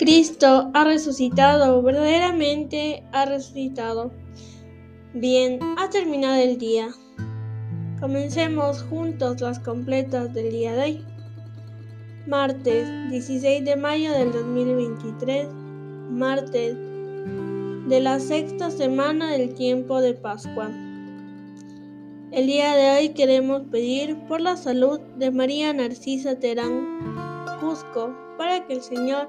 Cristo ha resucitado, verdaderamente ha resucitado. Bien, ha terminado el día. Comencemos juntos las completas del día de hoy. Martes 16 de mayo del 2023, martes de la sexta semana del tiempo de Pascua. El día de hoy queremos pedir por la salud de María Narcisa Terán Cusco para que el Señor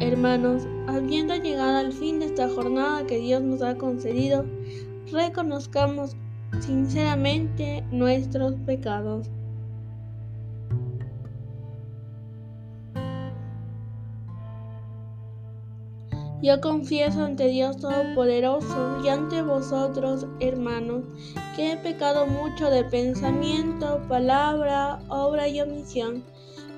Hermanos, habiendo llegado al fin de esta jornada que Dios nos ha concedido, reconozcamos sinceramente nuestros pecados. Yo confieso ante Dios Todopoderoso y ante vosotros, hermanos, que he pecado mucho de pensamiento, palabra, obra y omisión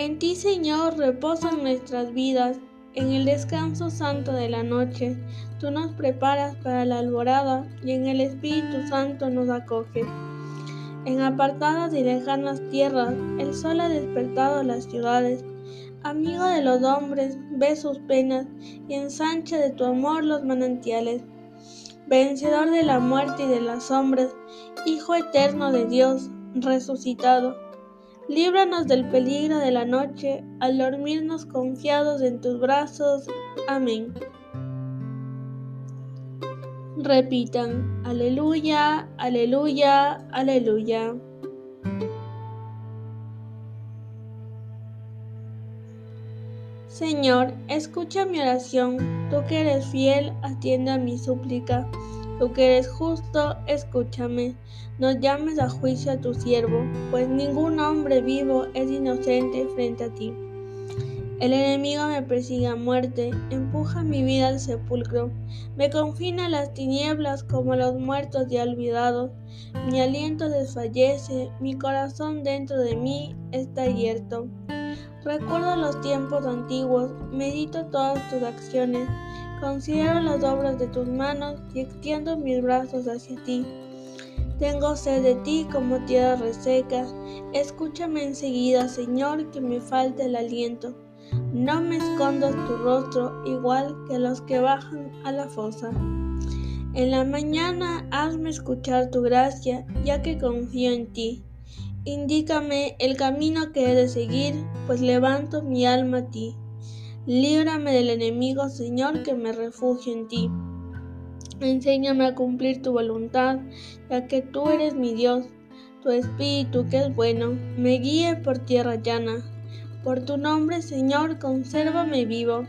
En ti, Señor, reposan nuestras vidas. En el descanso santo de la noche, tú nos preparas para la alborada y en el Espíritu Santo nos acoges. En apartadas y lejanas tierras, el sol ha despertado las ciudades. Amigo de los hombres, ve sus penas y ensancha de tu amor los manantiales. Vencedor de la muerte y de las sombras, Hijo eterno de Dios, resucitado Líbranos del peligro de la noche al dormirnos confiados en tus brazos. Amén. Repitan, aleluya, aleluya, aleluya. Señor, escucha mi oración, tú que eres fiel, atiende a mi súplica. Tú que eres justo, escúchame. No llames a juicio a tu siervo, pues ningún hombre vivo es inocente frente a ti. El enemigo me persigue a muerte, empuja mi vida al sepulcro, me confina a las tinieblas como a los muertos ya olvidados. Mi aliento desfallece, mi corazón dentro de mí está abierto. Recuerdo los tiempos antiguos, medito todas tus acciones, considero las obras de tus manos y extiendo mis brazos hacia ti. Tengo sed de ti como tierra reseca. Escúchame enseguida, Señor, que me falte el aliento. No me escondas tu rostro igual que los que bajan a la fosa. En la mañana hazme escuchar tu gracia, ya que confío en ti. Indícame el camino que he de seguir, pues levanto mi alma a ti. Líbrame del enemigo, Señor, que me refugio en ti. Enséñame a cumplir tu voluntad, ya que tú eres mi Dios. Tu espíritu, que es bueno, me guíe por tierra llana. Por tu nombre, Señor, consérvame vivo.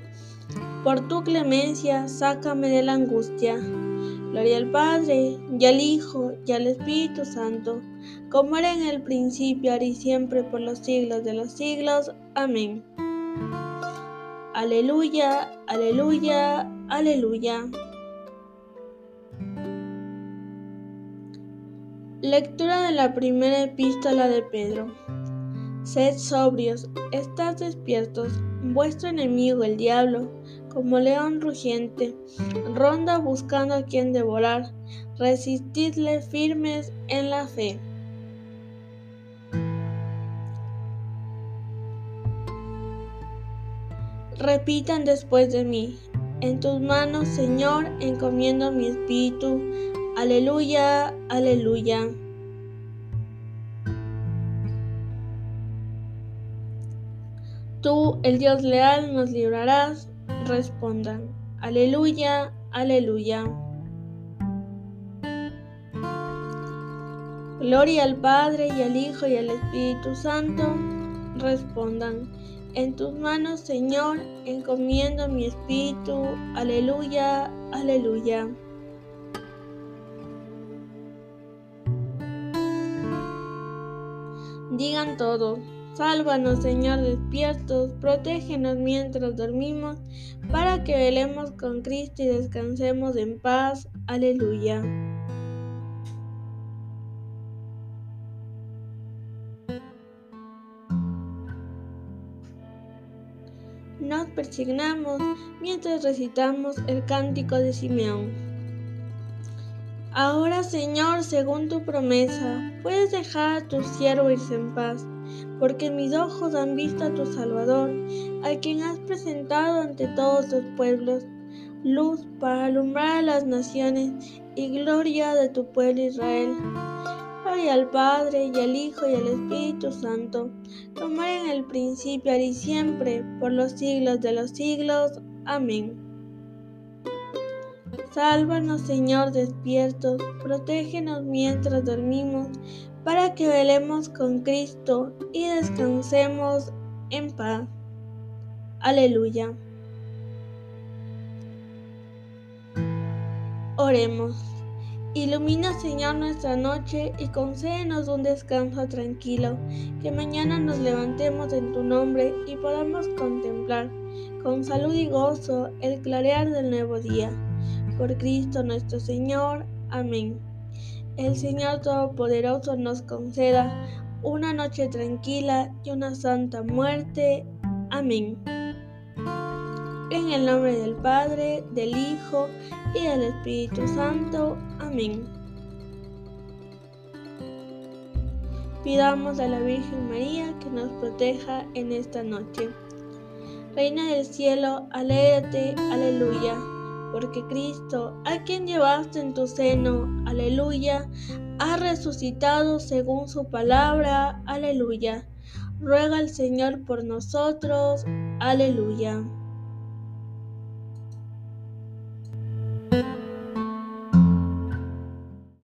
Por tu clemencia, sácame de la angustia. Gloria al Padre, y al Hijo, y al Espíritu Santo, como era en el principio, ahora y siempre, por los siglos de los siglos. Amén. Aleluya, aleluya, aleluya. Lectura de la primera epístola de Pedro. Sed sobrios, estad despiertos. Vuestro enemigo el diablo, como león rugiente, ronda buscando a quien devorar. Resistidle firmes en la fe. Repitan después de mí. En tus manos, Señor, encomiendo mi espíritu. Aleluya, aleluya. Tú, el Dios leal, nos librarás. Respondan, aleluya, aleluya. Gloria al Padre y al Hijo y al Espíritu Santo. Respondan, en tus manos, Señor, encomiendo mi espíritu. Aleluya, aleluya. Digan todos. Sálvanos, Señor, despiertos, protégenos mientras dormimos, para que velemos con Cristo y descansemos en paz. Aleluya. Nos persignamos mientras recitamos el cántico de Simeón. Ahora, Señor, según tu promesa, puedes dejar a tu siervo irse en paz, porque mis ojos han visto a tu Salvador, a quien has presentado ante todos los pueblos, luz para alumbrar a las naciones y gloria de tu pueblo Israel. Gloria al Padre y al Hijo y al Espíritu Santo, como en el principio y siempre, por los siglos de los siglos. Amén. Sálvanos, Señor, despiertos, protégenos mientras dormimos, para que velemos con Cristo y descansemos en paz. Aleluya. Oremos. Ilumina, Señor, nuestra noche y concédenos un descanso tranquilo, que mañana nos levantemos en tu nombre y podamos contemplar con salud y gozo el clarear del nuevo día por Cristo nuestro Señor. Amén. El Señor Todopoderoso nos conceda una noche tranquila y una santa muerte. Amén. En el nombre del Padre, del Hijo y del Espíritu Santo. Amén. Pidamos a la Virgen María que nos proteja en esta noche. Reina del cielo, alégrate, aleluya porque Cristo, a quien llevaste en tu seno, aleluya, ha resucitado según su palabra, aleluya. Ruega al Señor por nosotros, aleluya.